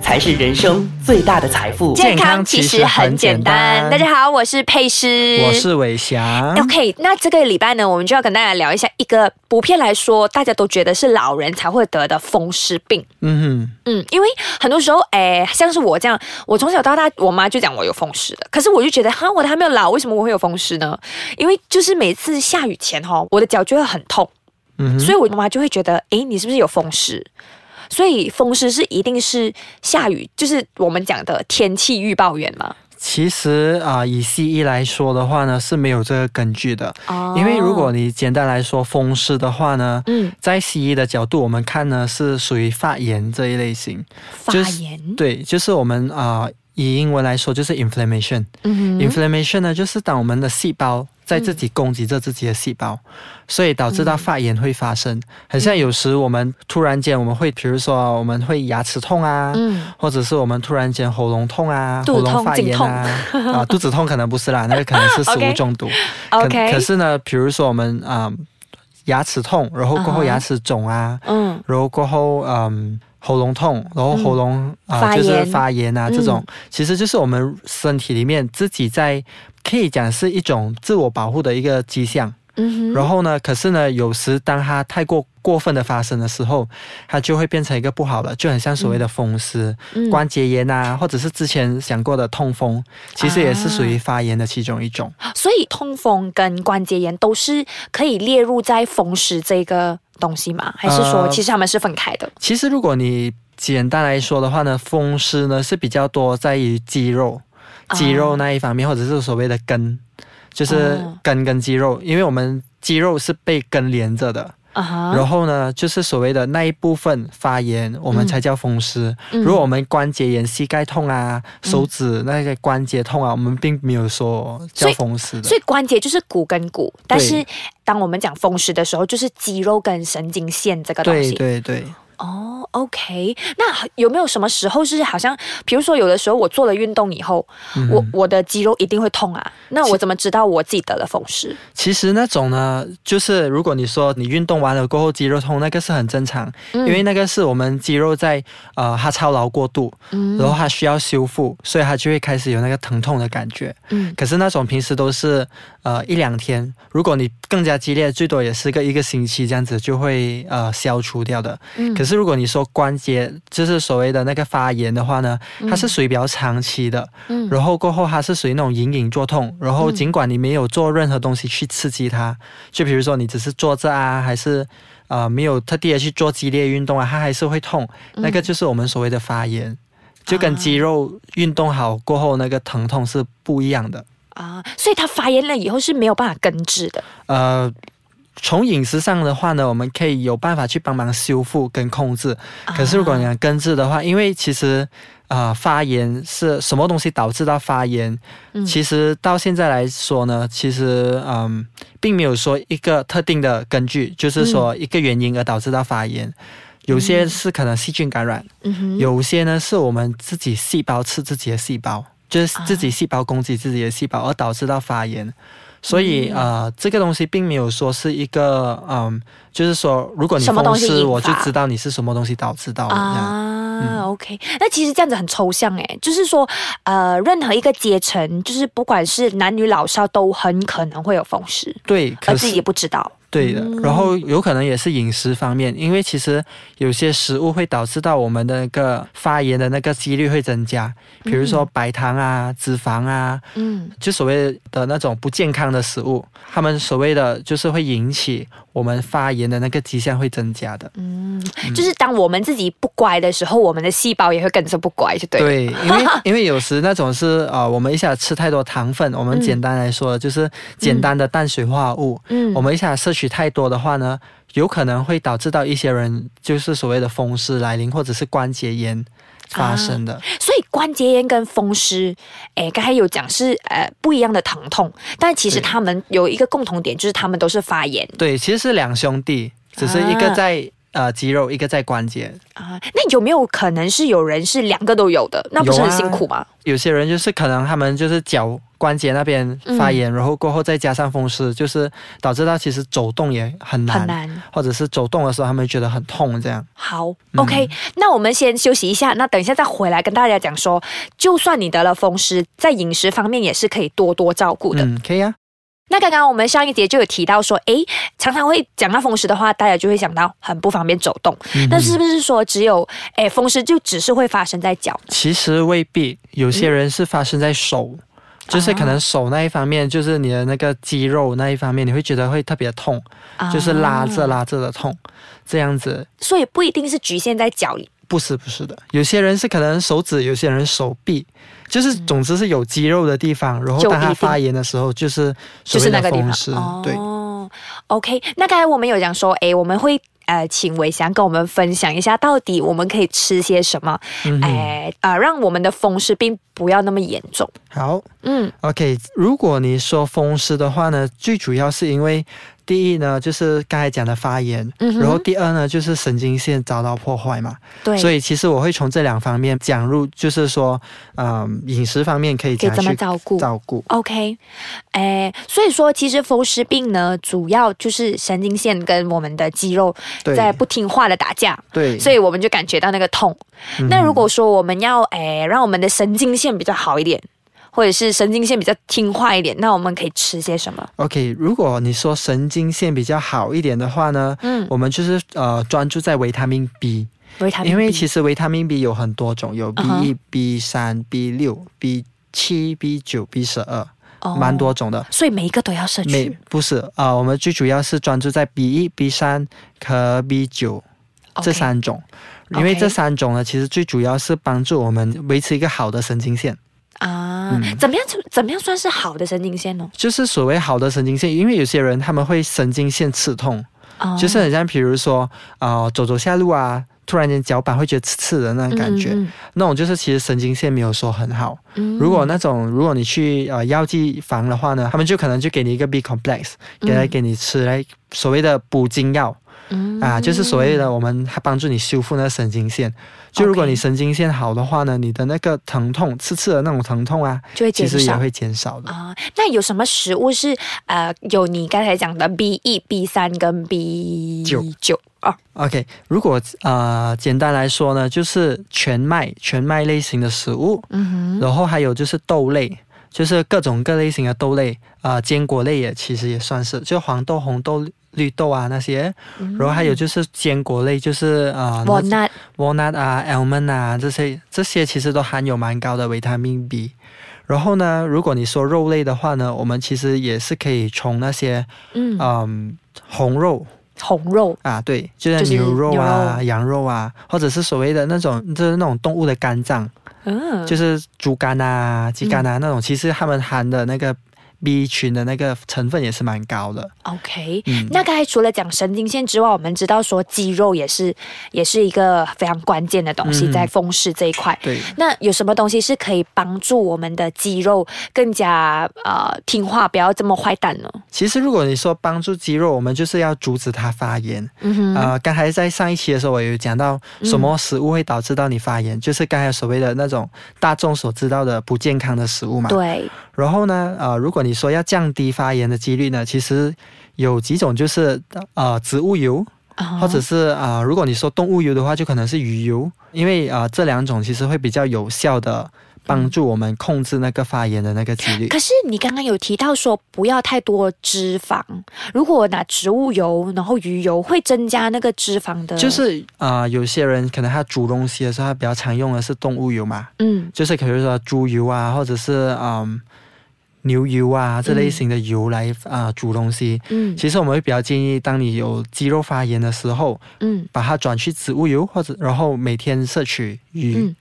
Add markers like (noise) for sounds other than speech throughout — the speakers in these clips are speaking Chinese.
才是人生最大的财富。健康其实很简单。大家好，我是佩诗，我是伟翔。OK，那这个礼拜呢，我们就要跟大家聊一下一个普遍来说大家都觉得是老人才会得的风湿病。嗯哼，嗯，因为很多时候，哎，像是我这样，我从小到大，我妈就讲我有风湿的，可是我就觉得，哈，我还没有老，为什么我会有风湿呢？因为就是每次下雨前哈，我的脚就会很痛，嗯，所以我妈妈就会觉得，哎，你是不是有风湿？所以风湿是一定是下雨，就是我们讲的天气预报员吗？其实啊，以西医来说的话呢，是没有这个根据的。哦。因为如果你简单来说风湿的话呢，嗯，在西医的角度我们看呢，是属于发炎这一类型。发炎。对，就是我们啊，以英文来说就是 inflammation。嗯 inflammation 呢，就是当我们的细胞。在自己攻击着自己的细胞，所以导致到发炎会发生。很像有时我们突然间我们会，比如说我们会牙齿痛啊，或者是我们突然间喉咙痛啊，喉咙发炎啊，啊，肚子痛可能不是啦，(laughs) 那个可能是食物中毒。OK，可是呢，比如说我们啊牙齿痛，然后过后牙齿肿啊，嗯，然后过后嗯。喉咙痛，然后喉咙啊就是发炎啊，这种。其实就是我们身体里面自己在可以讲是一种自我保护的一个迹象。嗯，然后呢？可是呢，有时当它太过过分的发生的时候，它就会变成一个不好了，就很像所谓的风湿、关节炎啊，或者是之前讲过的痛风，其实也是属于发炎的其中一种。所以，痛风跟关节炎都是可以列入在风湿这个东西吗？还是说，其实他们是分开的？其实，如果你简单来说的话呢，风湿呢是比较多在于肌肉、肌肉那一方面，或者是所谓的根。就是根跟肌肉，因为我们肌肉是被根连着的，然后呢，就是所谓的那一部分发炎，我们才叫风湿。如果我们关节炎、膝盖痛啊、手指那些关节痛啊，我们并没有说叫风湿的。所以关节就是骨跟骨，但是当我们讲风湿的时候，就是肌肉跟神经线这个东西。对对对。哦，OK，那有没有什么时候是好像，比如说有的时候我做了运动以后，我我的肌肉一定会痛啊？那我怎么知道我自己得了风湿？其实那种呢，就是如果你说你运动完了过后肌肉痛，那个是很正常，因为那个是我们肌肉在呃它操劳过度，然后它需要修复，所以它就会开始有那个疼痛的感觉。嗯，可是那种平时都是呃一两天，如果你更加激烈，最多也是个一个星期这样子就会呃消除掉的。嗯，可是如果你说关节就是所谓的那个发炎的话呢，它是属于比较长期的，嗯，然后过后它是属于那种隐隐作痛，然后尽管你没有做任何东西去刺激它，就比如说你只是坐着啊，还是呃没有特地的去做激烈运动啊，它还是会痛，那个就是我们所谓的发炎，就跟肌肉运动好过后那个疼痛是不一样的啊，所以它发炎了以后是没有办法根治的，呃。从饮食上的话呢，我们可以有办法去帮忙修复跟控制。可是如果你要根治的话，因为其实啊，发炎是什么东西导致到发炎？其实到现在来说呢，其实嗯，并没有说一个特定的根据，就是说一个原因而导致到发炎。有些是可能细菌感染，有些呢是我们自己细胞吃自己的细胞，就是自己细胞攻击自己的细胞而导致到发炎。所以呃，这个东西并没有说是一个嗯，就是说，如果你风湿，我就知道你是什么东西导致到的。啊，OK，那其实这样子很抽象诶，就是说呃，任何一个阶层，就是不管是男女老少，都很可能会有风湿，对，而自己不知道。对的，然后有可能也是饮食方面，因为其实有些食物会导致到我们的那个发炎的那个几率会增加，比如说白糖啊、脂肪啊，嗯，就所谓的那种不健康的食物，他们所谓的就是会引起我们发炎的那个迹象会增加的。嗯，就是当我们自己不乖的时候，我们的细胞也会跟着不乖，就对。对，因为 (laughs) 因为有时那种是呃，我们一下吃太多糖分，我们简单来说就是简单的碳水化合物，嗯，我们一下摄取太多的话呢，有可能会导致到一些人就是所谓的风湿来临，或者是关节炎发生的。所以关节炎跟风湿，哎，刚才有讲是呃不一样的疼痛，但其实他们有一个共同点，就是他们都是发炎。对，其实是两兄弟，只是一个在呃肌肉，一个在关节。啊，那有没有可能是有人是两个都有的？那不是很辛苦吗？有些人就是可能他们就是脚。关节那边发炎，然后过后再加上风湿，就是导致到其实走动也很难，很难，或者是走动的时候他们觉得很痛这样。好，OK，那我们先休息一下，那等一下再回来跟大家讲说，就算你得了风湿，在饮食方面也是可以多多照顾的。嗯，可以啊。那刚刚我们上一节就有提到说，哎，常常会讲到风湿的话，大家就会想到很不方便走动。那是不是说只有哎风湿就只是会发生在脚？其实未必，有些人是发生在手，就是可能手那一方面，就是你的那个肌肉那一方面，你会觉得会特别痛，就是拉着拉着的痛这样子。所以不一定是局限在脚里。不是不是的，有些人是可能手指，有些人手臂。就是总之是有肌肉的地方，然后当它发炎的时候，就是就是那个地方。对，OK。那刚才我们有讲说，哎，我们会呃请伟翔跟我们分享一下，到底我们可以吃些什么，哎呃，让我们的风湿病不要那么严重。好，嗯，OK。如果你说风湿的话呢，最主要是因为。第一呢，就是刚才讲的发炎，嗯然后第二呢，就是神经线遭到破坏嘛。对，所以其实我会从这两方面讲入，就是说，嗯，饮食方面可以怎么照顾？照顾。OK，哎，所以说其实风湿病呢，主要就是神经线跟我们的肌肉在不听话的打架。对，所以我们就感觉到那个痛。那如果说我们要哎让我们的神经线比较好一点。或者是神经线比较听话一点，那我们可以吃些什么？OK，如果你说神经线比较好一点的话呢，嗯，我们就是呃专注在维他命 B，维他命，因为其实维他命 B 有很多种，有 B 一、B 三、B 六、B 七、B 九、B 十二，蛮多种的。所以每一个都要摄取？不是啊，我们最主要是专注在 B 一、B 三和 B 九这三种，因为这三种呢，其实最主要是帮助我们维持一个好的神经线。啊，怎么样？怎怎么样算是好的神经线呢？就是所谓好的神经线，因为有些人他们会神经线刺痛，就是很像，比如说啊，走走下路啊，突然间脚板会觉得刺刺的那种感觉，那种就是其实神经线没有说很好。如果那种如果你去呃药剂房的话呢，他们就可能就给你一个 B complex，给来给你吃来所谓的补精药。啊，就是所谓的我们还帮助你修复那个神经线。就如果你神经线好的话呢，你的那个疼痛、刺刺的那种疼痛啊，就会其实也会减少的。啊。那有什么食物是呃有你刚才讲的 B 一、B 三跟 B 九？九啊？OK，如果呃简单来说呢，就是全麦、全麦类型的食物，嗯哼，然后还有就是豆类。就是各种各类型的豆类啊，坚果类也其实也算是，就黄豆、红豆、绿豆啊那些，然后还有就是坚果类，就是啊，walnut、walnut 啊、almond 啊这些，这些其实都含有蛮高的维他命 B。然后呢，如果你说肉类的话呢，我们其实也是可以从那些嗯红肉、红肉啊，对，就是牛肉啊、羊肉啊，或者是所谓的那种就是那种动物的肝脏。嗯，就是猪肝啊、鸡肝啊那种，其实他们含的那个。B 群的那个成分也是蛮高的。OK，那刚才除了讲神经线之外，我们知道说肌肉也是也是一个非常关键的东西，在风湿这一块。对，那有什么东西是可以帮助我们的肌肉更加呃听话，不要这么坏蛋呢？其实如果你说帮助肌肉，我们就是要阻止它发炎。嗯哼。呃，刚才在上一期的时候，我有讲到什么食物会导致到你发炎，就是刚才所谓的那种大众所知道的不健康的食物嘛。对。然后呢，呃，如果你说要降低发炎的几率呢，其实有几种，就是呃植物油，或者是啊，如果你说动物油的话，就可能是鱼油，因为啊这两种其实会比较有效的帮助我们控制那个发炎的那个几率。可是你刚刚有提到说不要太多脂肪，如果拿植物油，然后鱼油会增加那个脂肪的。就是啊，有些人可能他煮东西的时候，他比较常用的是动物油嘛，嗯，就是可如说猪油啊，或者是嗯。牛油啊，这类型的油来啊煮东西。嗯，其实我们会比较建议，当你有肌肉发炎的时候，嗯，把它转去植物油，或者然后每天摄取鱼，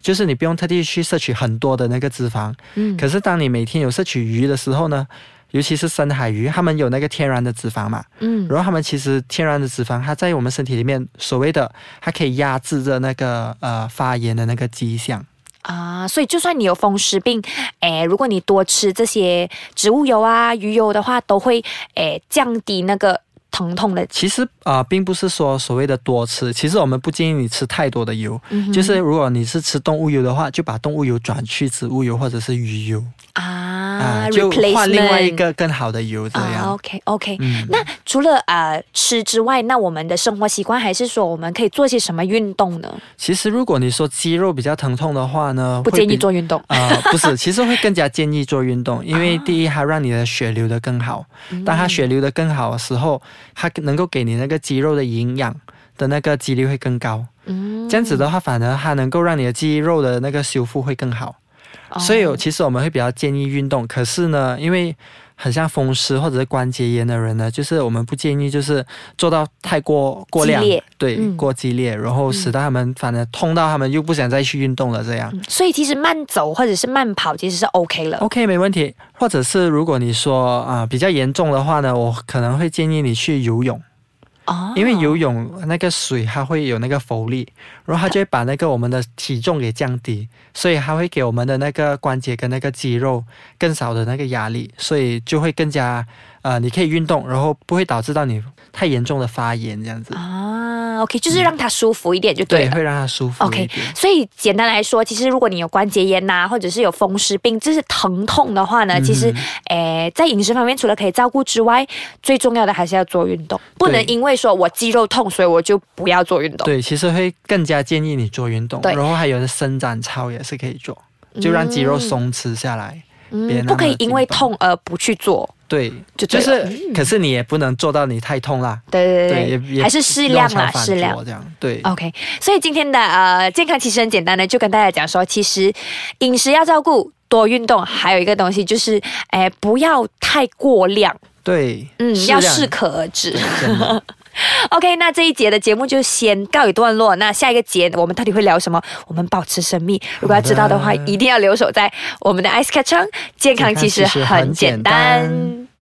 就是你不用特地去摄取很多的那个脂肪。嗯，可是当你每天有摄取鱼的时候呢，尤其是深海鱼，它们有那个天然的脂肪嘛。嗯，然后它们其实天然的脂肪，它在我们身体里面所谓的，它可以压制着那个呃发炎的那个迹象。啊，所以就算你有风湿病，诶，如果你多吃这些植物油啊、鱼油的话，都会诶降低那个疼痛的。其实啊，并不是说所谓的多吃，其实我们不建议你吃太多的油。就是如果你是吃动物油的话，就把动物油转去植物油或者是鱼油。啊。啊就换另外一个更好的油这啊样。，OK OK，、嗯那除了呃吃之外，那我们的生活习惯还是说我们可以做些什么运动呢？其实如果你说肌肉比较疼痛的话呢，不建议做运动。啊、(laughs) 不是，其实会更加建议做运动，因为第一，它让你的血流的更好。当它血流的更好的时候，它能够给你那个肌肉的营养的那个几率会更高。嗯这样子的话，反而它能够让你的肌肉的那个修复会更好。哦所以其实我们会比较建议运动，可是呢，因为很像风湿或者是关节炎的人呢，就是我们不建议就是做到太过过量，对，嗯过激烈，然后使到他们反正痛到他们又不想再去运动了，这样。嗯所以其实慢走或者是慢跑其实是 OK 了。OK，没问题。或者是如果你说啊、比较严重的话呢，我可能会建议你去游泳，哦。因为游泳那个水它会有那个浮力，然后它就会把那个我们的体重给降低，所以它会给我们的那个关节跟那个肌肉更少的那个压力，所以就会更加呃，你可以运动，然后不会导致到你太严重的发炎这样子，啊，OK，就是让它舒服一点就对对，会让它舒服 OK，所以简单来说，其实如果你有关节炎呐、或者是有风湿病，就是疼痛的话呢，嗯其实，诶，在饮食方面除了可以照顾之外，最重要的还是要做运动，不能因为说我肌肉痛，所以我就不要做运动。对，其实会更加建议你做运动，然后还有伸展操也是可以做，就让肌肉松弛下来。不可以因为痛而不去做。对，就就是，可是你也不能做到你太痛啦。对对对，还是适量啦，适量。这样。对，OK，所以今天的呃健康其实很简单的，就跟大家讲说，其实饮食要照顾，多运动，还有一个东西就是，哎，不要太过量，对，嗯，要适可而止。(laughs) OK，那这一节的节目就先告一段落。那下一个节我们到底会聊什么？我们保持神秘。如果要知道的话，的一定要留守在我们的 Ice Catch 健康其实很简单